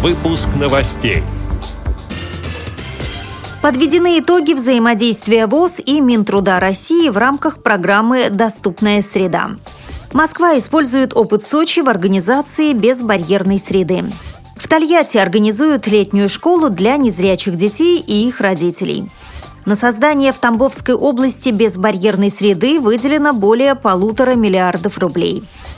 Выпуск новостей. Подведены итоги взаимодействия ВОЗ и Минтруда России в рамках программы «Доступная среда». Москва использует опыт Сочи в организации безбарьерной среды. В Тольятти организуют летнюю школу для незрячих детей и их родителей. На создание в Тамбовской области безбарьерной среды выделено более полутора миллиардов рублей.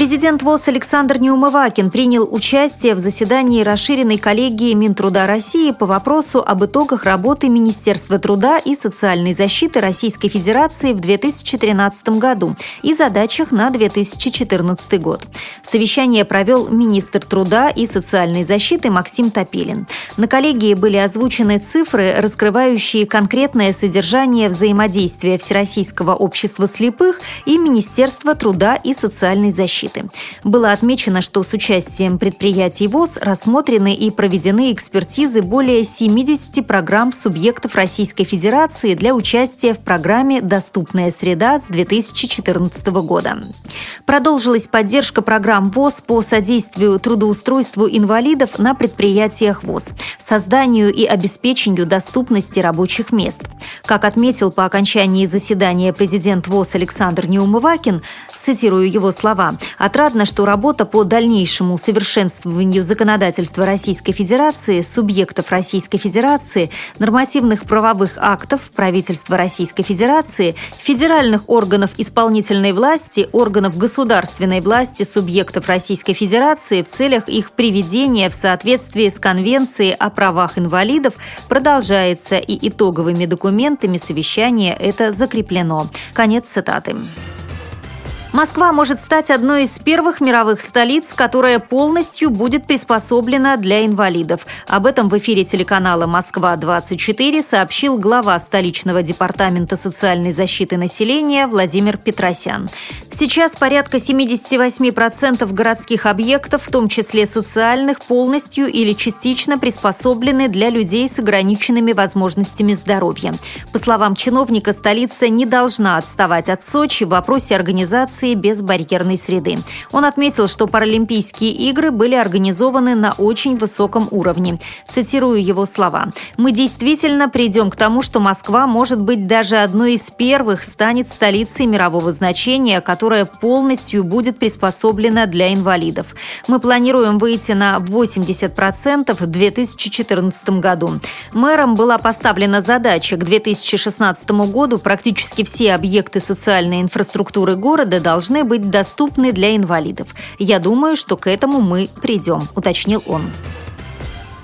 Президент ВОЗ Александр Неумывакин принял участие в заседании расширенной коллегии Минтруда России по вопросу об итогах работы Министерства труда и социальной защиты Российской Федерации в 2013 году и задачах на 2014 год. Совещание провел министр труда и социальной защиты Максим Топилин. На коллегии были озвучены цифры, раскрывающие конкретное содержание взаимодействия Всероссийского общества слепых и Министерства труда и социальной защиты защиты. Было отмечено, что с участием предприятий ВОЗ рассмотрены и проведены экспертизы более 70 программ субъектов Российской Федерации для участия в программе «Доступная среда» с 2014 года. Продолжилась поддержка программ ВОЗ по содействию трудоустройству инвалидов на предприятиях ВОЗ, созданию и обеспечению доступности рабочих мест. Как отметил по окончании заседания президент ВОЗ Александр Неумывакин, цитирую его слова, «Отрадно, что работа по дальнейшему совершенствованию законодательства Российской Федерации, субъектов Российской Федерации, нормативных правовых актов правительства Российской Федерации, федеральных органов исполнительной власти, органов государственной власти субъектов Российской Федерации в целях их приведения в соответствии с Конвенцией о правах инвалидов продолжается и итоговыми документами совещания это закреплено. Конец цитаты. Москва может стать одной из первых мировых столиц, которая полностью будет приспособлена для инвалидов. Об этом в эфире телеканала «Москва-24» сообщил глава столичного департамента социальной защиты населения Владимир Петросян. Сейчас порядка 78% городских объектов, в том числе социальных, полностью или частично приспособлены для людей с ограниченными возможностями здоровья. По словам чиновника, столица не должна отставать от Сочи в вопросе организации организации безбарьерной среды. Он отметил, что Паралимпийские игры были организованы на очень высоком уровне. Цитирую его слова. «Мы действительно придем к тому, что Москва может быть даже одной из первых станет столицей мирового значения, которая полностью будет приспособлена для инвалидов. Мы планируем выйти на 80% в 2014 году. Мэром была поставлена задача к 2016 году практически все объекты социальной инфраструктуры города должны быть доступны для инвалидов. Я думаю, что к этому мы придем, уточнил он.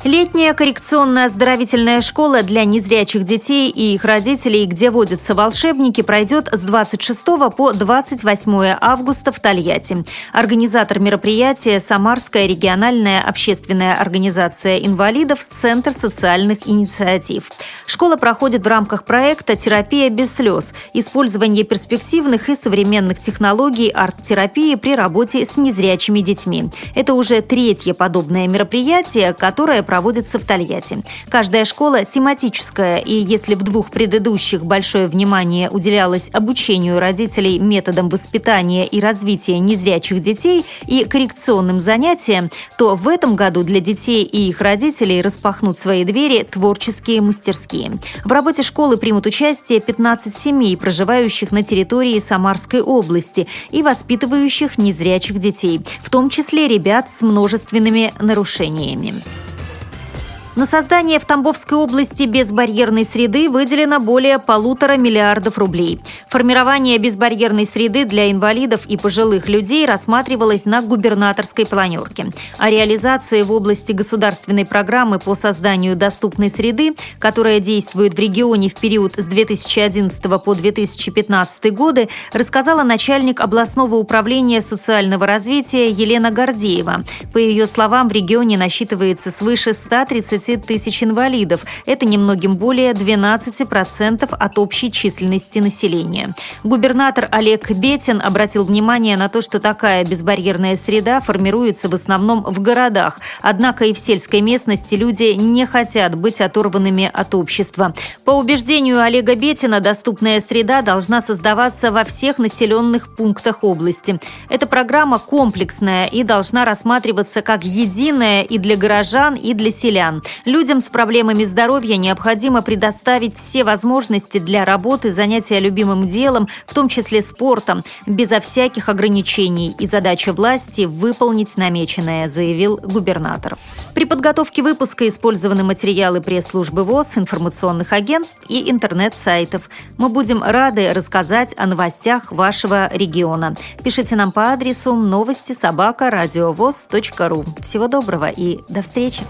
Летняя коррекционная оздоровительная школа для незрячих детей и их родителей, где водятся волшебники, пройдет с 26 по 28 августа в Тольятти. Организатор мероприятия – Самарская региональная общественная организация инвалидов «Центр социальных инициатив». Школа проходит в рамках проекта «Терапия без слез» – использование перспективных и современных технологий арт-терапии при работе с незрячими детьми. Это уже третье подобное мероприятие, которое проходит проводится в Тольятти. Каждая школа тематическая, и если в двух предыдущих большое внимание уделялось обучению родителей методам воспитания и развития незрячих детей и коррекционным занятиям, то в этом году для детей и их родителей распахнут свои двери творческие мастерские. В работе школы примут участие 15 семей, проживающих на территории Самарской области и воспитывающих незрячих детей, в том числе ребят с множественными нарушениями. На создание в Тамбовской области безбарьерной среды выделено более полутора миллиардов рублей. Формирование безбарьерной среды для инвалидов и пожилых людей рассматривалось на губернаторской планерке. О реализации в области государственной программы по созданию доступной среды, которая действует в регионе в период с 2011 по 2015 годы, рассказала начальник областного управления социального развития Елена Гордеева. По ее словам, в регионе насчитывается свыше 130 15 тысяч инвалидов. Это немногим более 12% от общей численности населения. Губернатор Олег Бетин обратил внимание на то, что такая безбарьерная среда формируется в основном в городах. Однако и в сельской местности люди не хотят быть оторванными от общества. По убеждению Олега Бетина, доступная среда должна создаваться во всех населенных пунктах области. Эта программа комплексная и должна рассматриваться как единая и для горожан, и для селян. Людям с проблемами здоровья необходимо предоставить все возможности для работы, занятия любимым делом, в том числе спортом, безо всяких ограничений. И задача власти – выполнить намеченное, заявил губернатор. При подготовке выпуска использованы материалы пресс-службы ВОЗ, информационных агентств и интернет-сайтов. Мы будем рады рассказать о новостях вашего региона. Пишите нам по адресу новости собака ру. Всего доброго и до встречи!